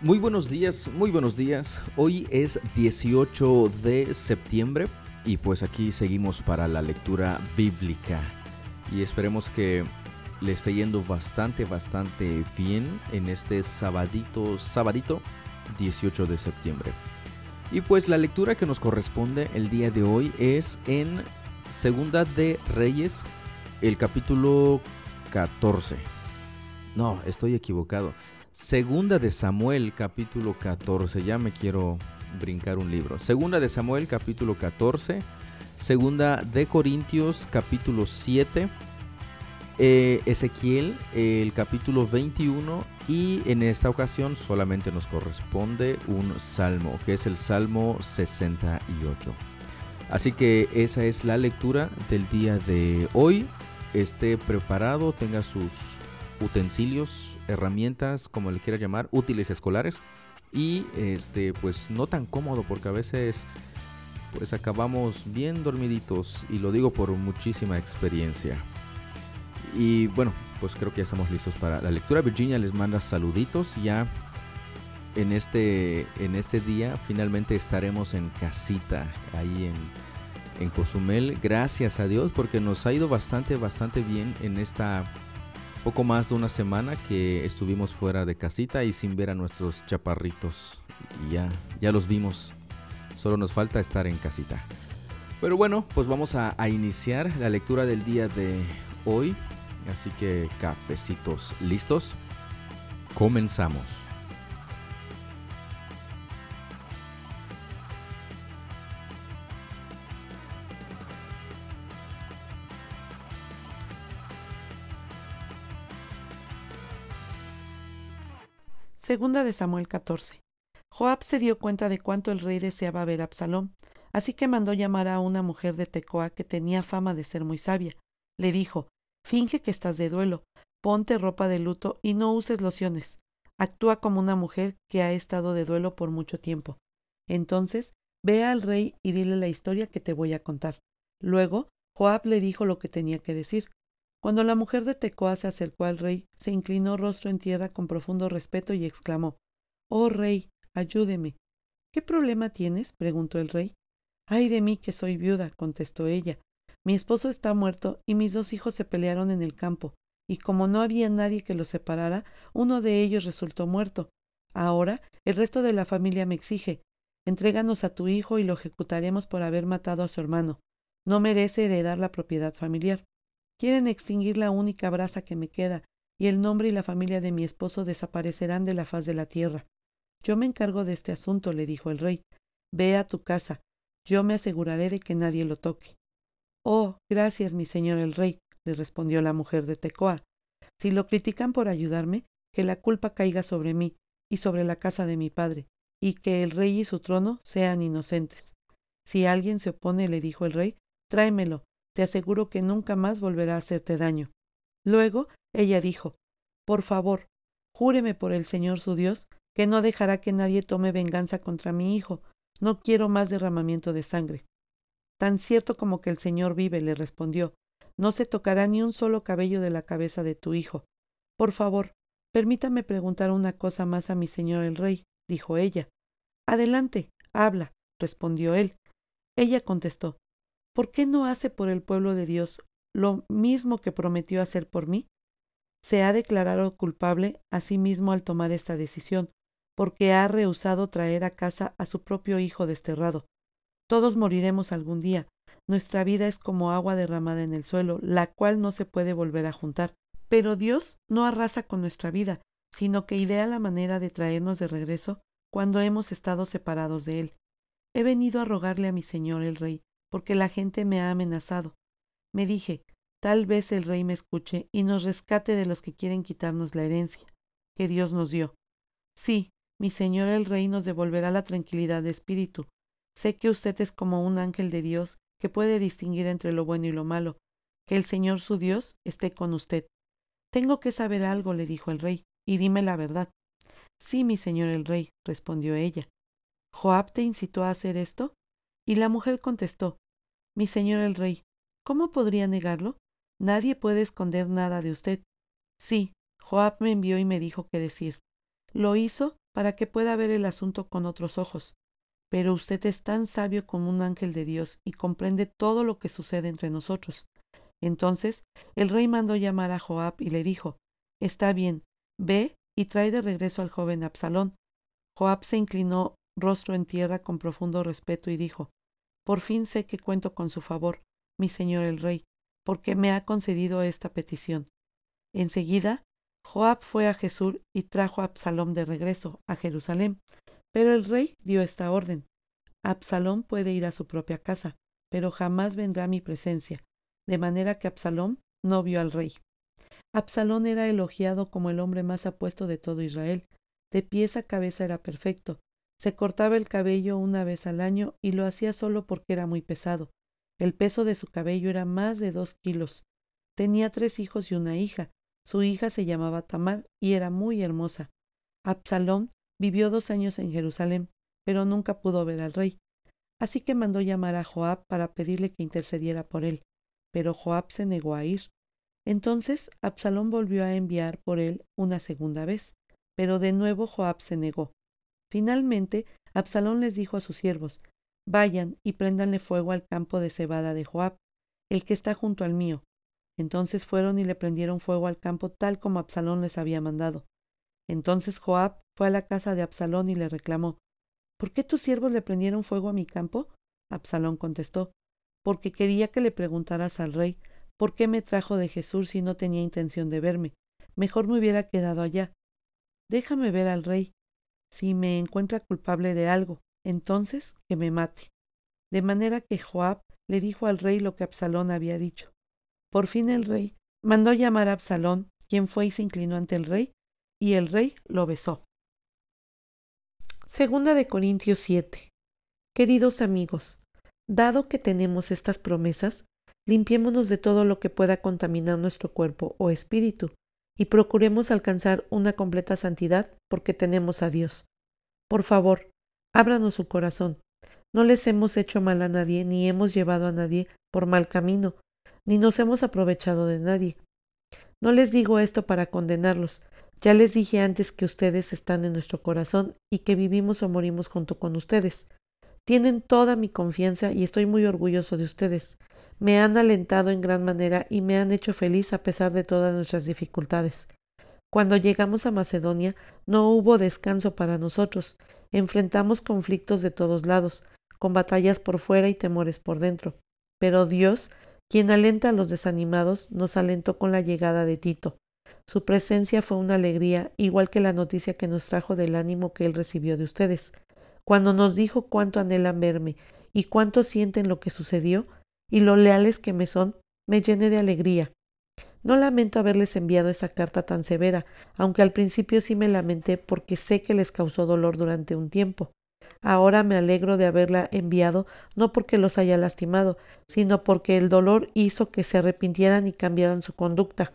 Muy buenos días, muy buenos días. Hoy es 18 de septiembre y pues aquí seguimos para la lectura bíblica y esperemos que le esté yendo bastante, bastante bien en este sabadito, sabadito 18 de septiembre. Y pues la lectura que nos corresponde el día de hoy es en Segunda de Reyes, el capítulo 14. No, estoy equivocado. Segunda de Samuel, capítulo 14. Ya me quiero brincar un libro. Segunda de Samuel, capítulo 14. Segunda de Corintios, capítulo 7. Eh, Ezequiel, el capítulo 21. Y en esta ocasión solamente nos corresponde un salmo, que es el Salmo 68. Así que esa es la lectura del día de hoy. Esté preparado, tenga sus utensilios, herramientas, como le quiera llamar, útiles escolares. Y este, pues no tan cómodo porque a veces pues acabamos bien dormiditos y lo digo por muchísima experiencia. Y bueno, pues creo que ya estamos listos para la lectura. Virginia les manda saluditos ya en este en este día finalmente estaremos en casita ahí en en Cozumel. Gracias a Dios porque nos ha ido bastante bastante bien en esta poco más de una semana que estuvimos fuera de casita y sin ver a nuestros chaparritos. Y ya, ya los vimos. Solo nos falta estar en casita. Pero bueno, pues vamos a, a iniciar la lectura del día de hoy. Así que cafecitos listos. Comenzamos. Segunda de Samuel 14. Joab se dio cuenta de cuánto el rey deseaba ver a Absalón, así que mandó llamar a una mujer de Tecoa que tenía fama de ser muy sabia. Le dijo, finge que estás de duelo, ponte ropa de luto y no uses lociones. Actúa como una mujer que ha estado de duelo por mucho tiempo. Entonces, ve al rey y dile la historia que te voy a contar. Luego, Joab le dijo lo que tenía que decir. Cuando la mujer de Tecoa se acercó al rey, se inclinó rostro en tierra con profundo respeto y exclamó Oh rey, ayúdeme. ¿Qué problema tienes? preguntó el rey. Ay de mí que soy viuda, contestó ella. Mi esposo está muerto y mis dos hijos se pelearon en el campo, y como no había nadie que los separara, uno de ellos resultó muerto. Ahora el resto de la familia me exige Entréganos a tu hijo y lo ejecutaremos por haber matado a su hermano. No merece heredar la propiedad familiar. Quieren extinguir la única brasa que me queda, y el nombre y la familia de mi esposo desaparecerán de la faz de la tierra. Yo me encargo de este asunto, le dijo el rey. Ve a tu casa. Yo me aseguraré de que nadie lo toque. Oh, gracias, mi señor el rey, le respondió la mujer de Tecoa. Si lo critican por ayudarme, que la culpa caiga sobre mí y sobre la casa de mi padre, y que el rey y su trono sean inocentes. Si alguien se opone, le dijo el rey, tráemelo, te aseguro que nunca más volverá a hacerte daño. Luego ella dijo Por favor, júreme por el Señor su Dios que no dejará que nadie tome venganza contra mi hijo. No quiero más derramamiento de sangre. Tan cierto como que el Señor vive, le respondió, no se tocará ni un solo cabello de la cabeza de tu hijo. Por favor, permítame preguntar una cosa más a mi señor el rey, dijo ella. Adelante, habla, respondió él. Ella contestó, ¿por qué no hace por el pueblo de Dios lo mismo que prometió hacer por mí? Se ha declarado culpable a sí mismo al tomar esta decisión, porque ha rehusado traer a casa a su propio hijo desterrado. Todos moriremos algún día. Nuestra vida es como agua derramada en el suelo, la cual no se puede volver a juntar. Pero Dios no arrasa con nuestra vida, sino que idea la manera de traernos de regreso cuando hemos estado separados de Él. He venido a rogarle a mi Señor el Rey porque la gente me ha amenazado. Me dije, tal vez el rey me escuche y nos rescate de los que quieren quitarnos la herencia que Dios nos dio. Sí, mi señor el rey nos devolverá la tranquilidad de espíritu. Sé que usted es como un ángel de Dios que puede distinguir entre lo bueno y lo malo. Que el Señor su Dios esté con usted. Tengo que saber algo, le dijo el rey, y dime la verdad. Sí, mi señor el rey, respondió ella. ¿Joab te incitó a hacer esto? Y la mujer contestó Mi señor el rey, ¿cómo podría negarlo? Nadie puede esconder nada de usted. Sí, Joab me envió y me dijo qué decir. Lo hizo para que pueda ver el asunto con otros ojos. Pero usted es tan sabio como un ángel de Dios y comprende todo lo que sucede entre nosotros. Entonces el rey mandó llamar a Joab y le dijo Está bien, ve y trae de regreso al joven Absalón. Joab se inclinó rostro en tierra con profundo respeto y dijo Por fin sé que cuento con su favor, mi señor el rey, porque me ha concedido esta petición. Enseguida, Joab fue a Jesús y trajo a Absalón de regreso a Jerusalén. Pero el rey dio esta orden. Absalón puede ir a su propia casa, pero jamás vendrá a mi presencia, de manera que Absalón no vio al rey. Absalón era elogiado como el hombre más apuesto de todo Israel. De pies a cabeza era perfecto. Se cortaba el cabello una vez al año y lo hacía solo porque era muy pesado. El peso de su cabello era más de dos kilos. Tenía tres hijos y una hija. Su hija se llamaba Tamar y era muy hermosa. Absalón vivió dos años en Jerusalén, pero nunca pudo ver al rey. Así que mandó llamar a Joab para pedirle que intercediera por él. Pero Joab se negó a ir. Entonces Absalón volvió a enviar por él una segunda vez, pero de nuevo Joab se negó. Finalmente, Absalón les dijo a sus siervos, Vayan y préndanle fuego al campo de cebada de Joab, el que está junto al mío. Entonces fueron y le prendieron fuego al campo tal como Absalón les había mandado. Entonces Joab fue a la casa de Absalón y le reclamó, ¿Por qué tus siervos le prendieron fuego a mi campo? Absalón contestó, porque quería que le preguntaras al rey ¿Por qué me trajo de Jesús si no tenía intención de verme? Mejor me hubiera quedado allá. Déjame ver al rey. Si me encuentra culpable de algo, entonces que me mate. De manera que Joab le dijo al rey lo que Absalón había dicho. Por fin el rey mandó llamar a Absalón, quien fue y se inclinó ante el rey, y el rey lo besó. Segunda de Corintios 7. Queridos amigos, dado que tenemos estas promesas, limpiémonos de todo lo que pueda contaminar nuestro cuerpo o espíritu, y procuremos alcanzar una completa santidad porque tenemos a Dios. Por favor, ábranos su corazón. No les hemos hecho mal a nadie, ni hemos llevado a nadie por mal camino, ni nos hemos aprovechado de nadie. No les digo esto para condenarlos. Ya les dije antes que ustedes están en nuestro corazón y que vivimos o morimos junto con ustedes. Tienen toda mi confianza y estoy muy orgulloso de ustedes. Me han alentado en gran manera y me han hecho feliz a pesar de todas nuestras dificultades. Cuando llegamos a Macedonia no hubo descanso para nosotros. Enfrentamos conflictos de todos lados, con batallas por fuera y temores por dentro. Pero Dios, quien alenta a los desanimados, nos alentó con la llegada de Tito. Su presencia fue una alegría, igual que la noticia que nos trajo del ánimo que él recibió de ustedes. Cuando nos dijo cuánto anhelan verme y cuánto sienten lo que sucedió y lo leales que me son, me llené de alegría. No lamento haberles enviado esa carta tan severa, aunque al principio sí me lamenté porque sé que les causó dolor durante un tiempo. Ahora me alegro de haberla enviado no porque los haya lastimado, sino porque el dolor hizo que se arrepintieran y cambiaran su conducta.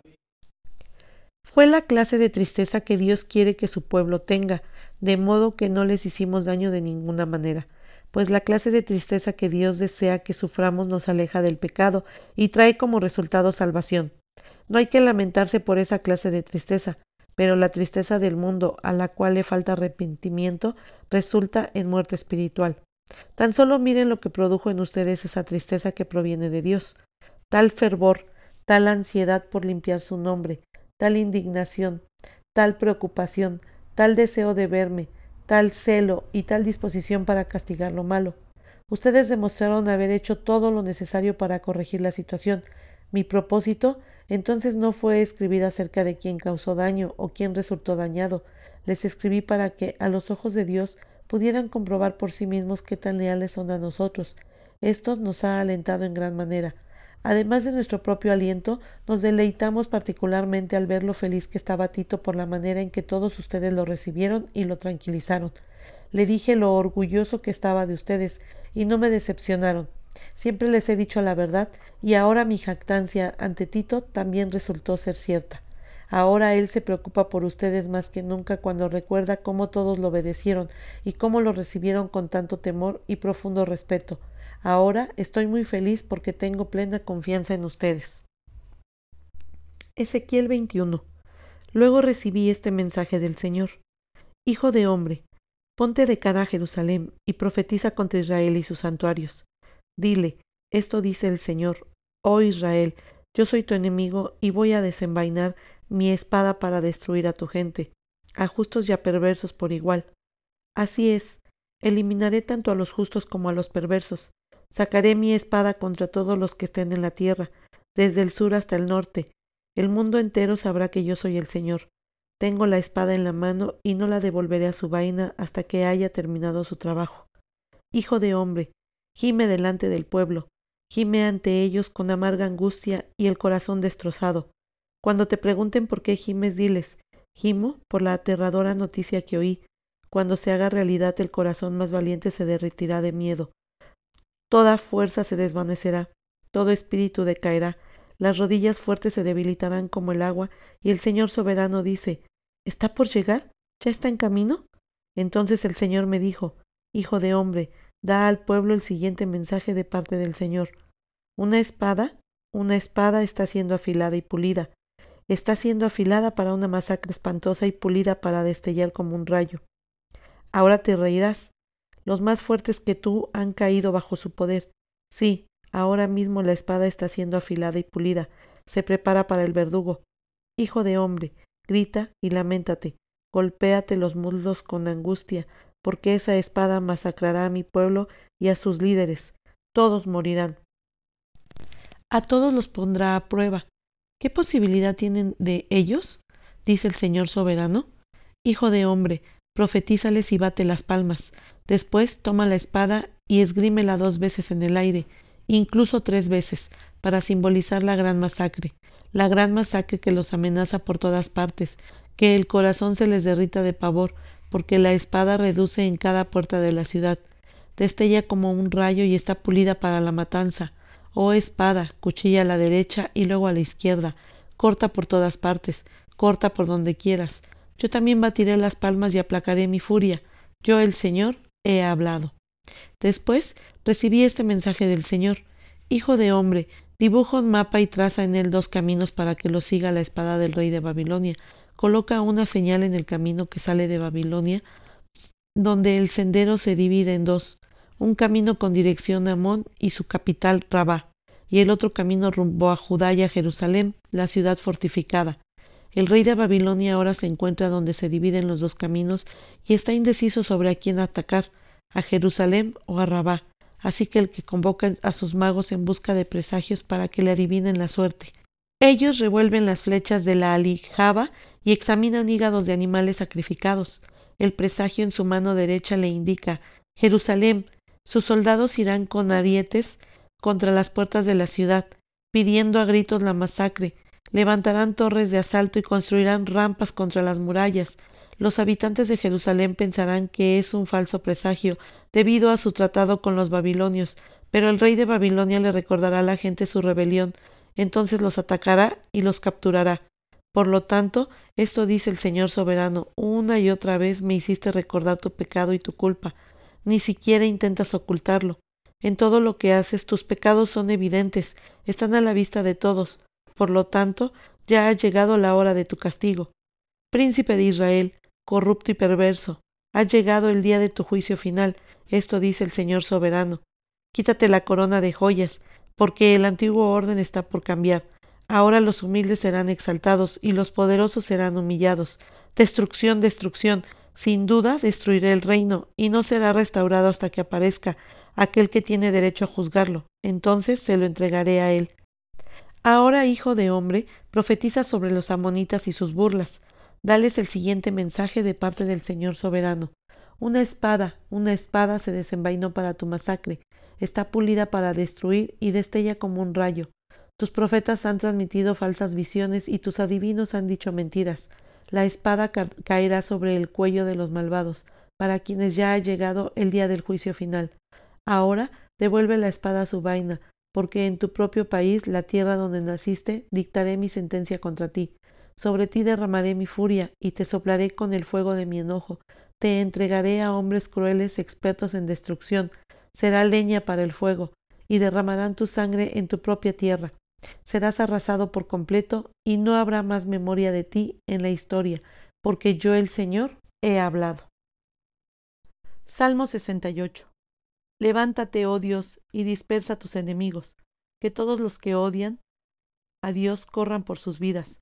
Fue la clase de tristeza que Dios quiere que su pueblo tenga, de modo que no les hicimos daño de ninguna manera, pues la clase de tristeza que Dios desea que suframos nos aleja del pecado y trae como resultado salvación. No hay que lamentarse por esa clase de tristeza, pero la tristeza del mundo a la cual le falta arrepentimiento resulta en muerte espiritual. Tan solo miren lo que produjo en ustedes esa tristeza que proviene de Dios, tal fervor, tal ansiedad por limpiar su nombre, tal indignación, tal preocupación, tal deseo de verme, tal celo y tal disposición para castigar lo malo. Ustedes demostraron haber hecho todo lo necesario para corregir la situación. Mi propósito entonces no fue escribir acerca de quién causó daño o quién resultó dañado. Les escribí para que, a los ojos de Dios, pudieran comprobar por sí mismos qué tan leales son a nosotros. Esto nos ha alentado en gran manera. Además de nuestro propio aliento, nos deleitamos particularmente al ver lo feliz que estaba Tito por la manera en que todos ustedes lo recibieron y lo tranquilizaron. Le dije lo orgulloso que estaba de ustedes, y no me decepcionaron. Siempre les he dicho la verdad, y ahora mi jactancia ante Tito también resultó ser cierta. Ahora él se preocupa por ustedes más que nunca cuando recuerda cómo todos lo obedecieron y cómo lo recibieron con tanto temor y profundo respeto. Ahora estoy muy feliz porque tengo plena confianza en ustedes. Ezequiel 21. Luego recibí este mensaje del Señor. Hijo de hombre, ponte de cara a Jerusalén y profetiza contra Israel y sus santuarios. Dile, esto dice el Señor, oh Israel, yo soy tu enemigo y voy a desenvainar mi espada para destruir a tu gente, a justos y a perversos por igual. Así es, eliminaré tanto a los justos como a los perversos. Sacaré mi espada contra todos los que estén en la tierra, desde el sur hasta el norte. El mundo entero sabrá que yo soy el Señor. Tengo la espada en la mano y no la devolveré a su vaina hasta que haya terminado su trabajo. Hijo de hombre, gime delante del pueblo, gime ante ellos con amarga angustia y el corazón destrozado. Cuando te pregunten por qué gimes, diles, gimo por la aterradora noticia que oí. Cuando se haga realidad el corazón más valiente se derretirá de miedo. Toda fuerza se desvanecerá, todo espíritu decaerá, las rodillas fuertes se debilitarán como el agua, y el Señor soberano dice, ¿Está por llegar? ¿Ya está en camino? Entonces el Señor me dijo, Hijo de hombre, da al pueblo el siguiente mensaje de parte del Señor. Una espada, una espada está siendo afilada y pulida. Está siendo afilada para una masacre espantosa y pulida para destellar como un rayo. Ahora te reirás. Los más fuertes que tú han caído bajo su poder. Sí, ahora mismo la espada está siendo afilada y pulida. Se prepara para el verdugo. Hijo de hombre, grita y lamentate. Golpéate los muslos con angustia, porque esa espada masacrará a mi pueblo y a sus líderes. Todos morirán. A todos los pondrá a prueba. ¿Qué posibilidad tienen de ellos? dice el Señor soberano. Hijo de hombre, profetízales y bate las palmas. Después toma la espada y esgrímela dos veces en el aire, incluso tres veces, para simbolizar la gran masacre, la gran masacre que los amenaza por todas partes, que el corazón se les derrita de pavor, porque la espada reduce en cada puerta de la ciudad, destella como un rayo y está pulida para la matanza. Oh espada, cuchilla a la derecha y luego a la izquierda, corta por todas partes, corta por donde quieras. Yo también batiré las palmas y aplacaré mi furia. Yo, el Señor, he hablado. Después recibí este mensaje del Señor. Hijo de hombre, dibuja un mapa y traza en él dos caminos para que lo siga la espada del rey de Babilonia. Coloca una señal en el camino que sale de Babilonia, donde el sendero se divide en dos, un camino con dirección a Amón y su capital Rabá, y el otro camino rumbo a Judá y a Jerusalén, la ciudad fortificada. El rey de Babilonia ahora se encuentra donde se dividen los dos caminos y está indeciso sobre a quién atacar, a Jerusalén o a Rabá, así que el que convoca a sus magos en busca de presagios para que le adivinen la suerte. Ellos revuelven las flechas de la alijaba y examinan hígados de animales sacrificados. El presagio en su mano derecha le indica Jerusalén, sus soldados irán con arietes contra las puertas de la ciudad, pidiendo a gritos la masacre, levantarán torres de asalto y construirán rampas contra las murallas. Los habitantes de Jerusalén pensarán que es un falso presagio, debido a su tratado con los babilonios, pero el rey de Babilonia le recordará a la gente su rebelión, entonces los atacará y los capturará. Por lo tanto, esto dice el Señor soberano, una y otra vez me hiciste recordar tu pecado y tu culpa, ni siquiera intentas ocultarlo. En todo lo que haces tus pecados son evidentes, están a la vista de todos. Por lo tanto, ya ha llegado la hora de tu castigo. Príncipe de Israel, corrupto y perverso, ha llegado el día de tu juicio final, esto dice el Señor soberano. Quítate la corona de joyas, porque el antiguo orden está por cambiar. Ahora los humildes serán exaltados y los poderosos serán humillados. Destrucción, destrucción. Sin duda destruiré el reino y no será restaurado hasta que aparezca aquel que tiene derecho a juzgarlo. Entonces se lo entregaré a él. Ahora, hijo de hombre, profetiza sobre los amonitas y sus burlas. Dales el siguiente mensaje de parte del Señor soberano. Una espada, una espada se desenvainó para tu masacre, está pulida para destruir y destella como un rayo. Tus profetas han transmitido falsas visiones y tus adivinos han dicho mentiras. La espada caerá sobre el cuello de los malvados, para quienes ya ha llegado el día del juicio final. Ahora devuelve la espada a su vaina, porque en tu propio país, la tierra donde naciste, dictaré mi sentencia contra ti. Sobre ti derramaré mi furia, y te soplaré con el fuego de mi enojo. Te entregaré a hombres crueles expertos en destrucción. Será leña para el fuego, y derramarán tu sangre en tu propia tierra. Serás arrasado por completo, y no habrá más memoria de ti en la historia, porque yo el Señor he hablado. Salmo 68. Levántate, oh Dios, y dispersa a tus enemigos, que todos los que odian a Dios corran por sus vidas.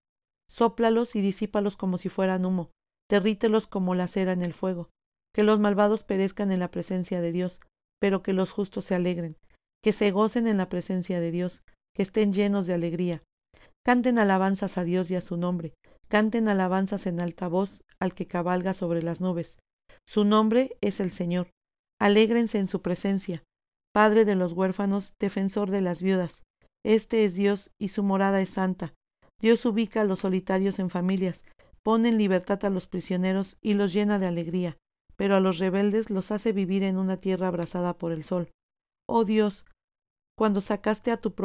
Sóplalos y disípalos como si fueran humo, derrítelos como la cera en el fuego. Que los malvados perezcan en la presencia de Dios, pero que los justos se alegren, que se gocen en la presencia de Dios, que estén llenos de alegría. Canten alabanzas a Dios y a su nombre, canten alabanzas en alta voz al que cabalga sobre las nubes. Su nombre es el Señor. Alégrense en su presencia. Padre de los huérfanos, defensor de las viudas. Este es Dios y su morada es santa. Dios ubica a los solitarios en familias, pone en libertad a los prisioneros y los llena de alegría, pero a los rebeldes los hace vivir en una tierra abrasada por el sol. Oh Dios, cuando sacaste a tu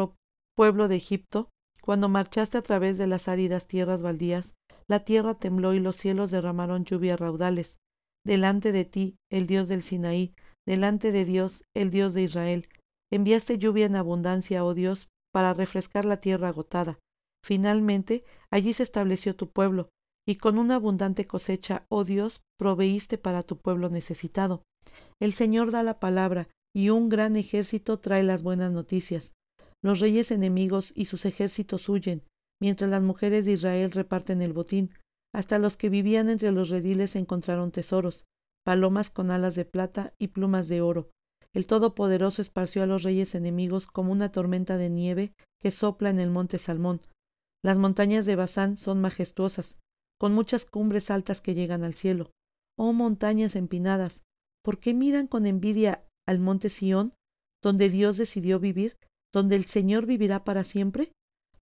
pueblo de Egipto, cuando marchaste a través de las áridas tierras baldías, la tierra tembló y los cielos derramaron lluvias raudales. Delante de ti, el Dios del Sinaí, delante de Dios, el Dios de Israel, enviaste lluvia en abundancia, oh Dios, para refrescar la tierra agotada. Finalmente, allí se estableció tu pueblo, y con una abundante cosecha, oh Dios, proveíste para tu pueblo necesitado. El Señor da la palabra, y un gran ejército trae las buenas noticias. Los reyes enemigos y sus ejércitos huyen, mientras las mujeres de Israel reparten el botín. Hasta los que vivían entre los rediles encontraron tesoros, palomas con alas de plata y plumas de oro. El Todopoderoso esparció a los reyes enemigos como una tormenta de nieve que sopla en el monte Salmón. Las montañas de Basán son majestuosas, con muchas cumbres altas que llegan al cielo. Oh montañas empinadas, ¿por qué miran con envidia al monte Sión, donde Dios decidió vivir, donde el Señor vivirá para siempre?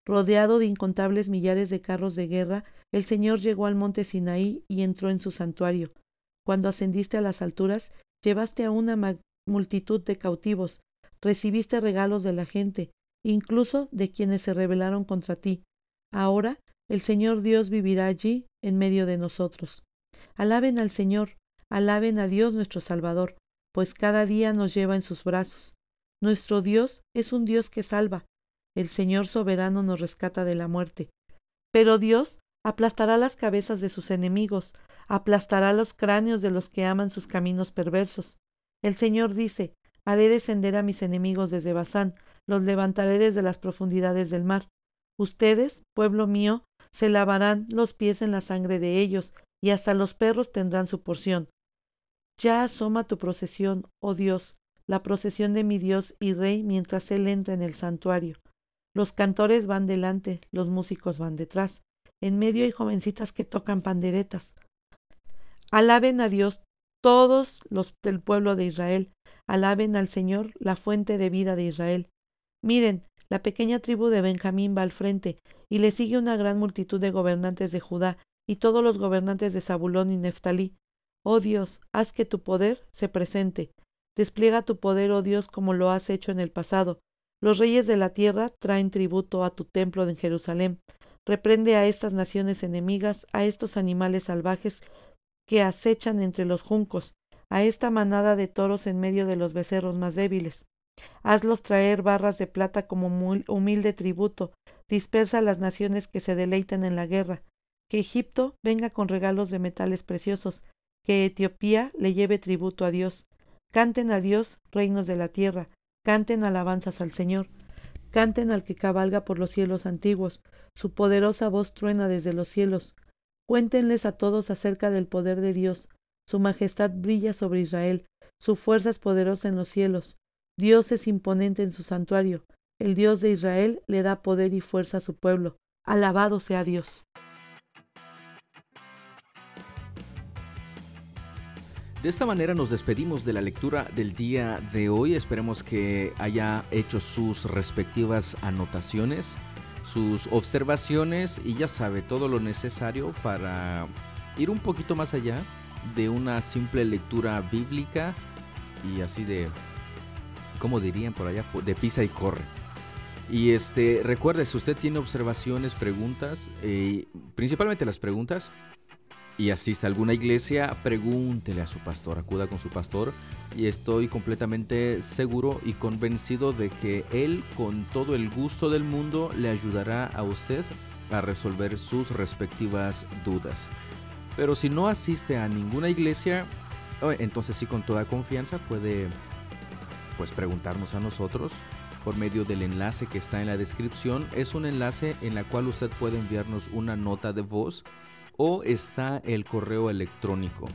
Rodeado de incontables millares de carros de guerra, el Señor llegó al monte Sinaí y entró en su santuario. Cuando ascendiste a las alturas, llevaste a una multitud de cautivos, recibiste regalos de la gente, incluso de quienes se rebelaron contra ti. Ahora el Señor Dios vivirá allí en medio de nosotros. Alaben al Señor, alaben a Dios nuestro Salvador, pues cada día nos lleva en sus brazos. Nuestro Dios es un Dios que salva. El Señor soberano nos rescata de la muerte. Pero Dios aplastará las cabezas de sus enemigos, aplastará los cráneos de los que aman sus caminos perversos. El Señor dice, haré descender a mis enemigos desde Basán, los levantaré desde las profundidades del mar. Ustedes, pueblo mío, se lavarán los pies en la sangre de ellos, y hasta los perros tendrán su porción. Ya asoma tu procesión, oh Dios, la procesión de mi Dios y Rey mientras Él entra en el santuario. Los cantores van delante, los músicos van detrás. En medio hay jovencitas que tocan panderetas. Alaben a Dios todos los del pueblo de Israel alaben al Señor, la fuente de vida de Israel. Miren, la pequeña tribu de Benjamín va al frente, y le sigue una gran multitud de gobernantes de Judá, y todos los gobernantes de Zabulón y Neftalí. Oh Dios, haz que tu poder se presente. Despliega tu poder, oh Dios, como lo has hecho en el pasado. Los reyes de la tierra traen tributo a tu templo en Jerusalén. Reprende a estas naciones enemigas, a estos animales salvajes que acechan entre los juncos, a esta manada de toros en medio de los becerros más débiles. Hazlos traer barras de plata como humilde tributo, dispersa a las naciones que se deleitan en la guerra, que Egipto venga con regalos de metales preciosos, que Etiopía le lleve tributo a Dios. Canten a Dios, reinos de la tierra, canten alabanzas al Señor, canten al que cabalga por los cielos antiguos, su poderosa voz truena desde los cielos, Cuéntenles a todos acerca del poder de Dios. Su majestad brilla sobre Israel, su fuerza es poderosa en los cielos. Dios es imponente en su santuario. El Dios de Israel le da poder y fuerza a su pueblo. Alabado sea Dios. De esta manera nos despedimos de la lectura del día de hoy. Esperemos que haya hecho sus respectivas anotaciones sus observaciones y ya sabe todo lo necesario para ir un poquito más allá de una simple lectura bíblica y así de, como dirían por allá, de pisa y corre. Y este, recuerde, si usted tiene observaciones, preguntas, eh, principalmente las preguntas, y asiste a alguna iglesia, pregúntele a su pastor, acuda con su pastor y estoy completamente seguro y convencido de que él con todo el gusto del mundo le ayudará a usted a resolver sus respectivas dudas. Pero si no asiste a ninguna iglesia, oh, entonces sí con toda confianza puede pues preguntarnos a nosotros por medio del enlace que está en la descripción. Es un enlace en la cual usted puede enviarnos una nota de voz o está el correo electrónico.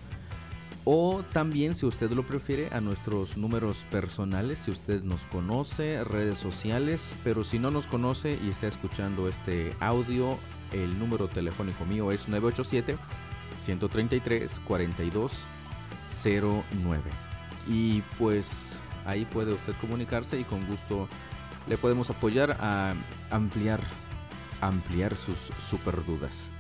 O también, si usted lo prefiere, a nuestros números personales, si usted nos conoce, redes sociales, pero si no nos conoce y está escuchando este audio, el número telefónico mío es 987 133 4209. Y pues ahí puede usted comunicarse y con gusto le podemos apoyar a ampliar ampliar sus super dudas.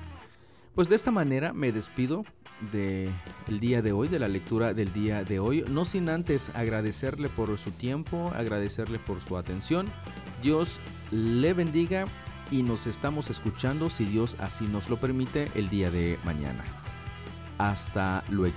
Pues de esta manera me despido del el día de hoy, de la lectura del día de hoy, no sin antes agradecerle por su tiempo, agradecerle por su atención. Dios le bendiga y nos estamos escuchando, si Dios así nos lo permite, el día de mañana. Hasta luego.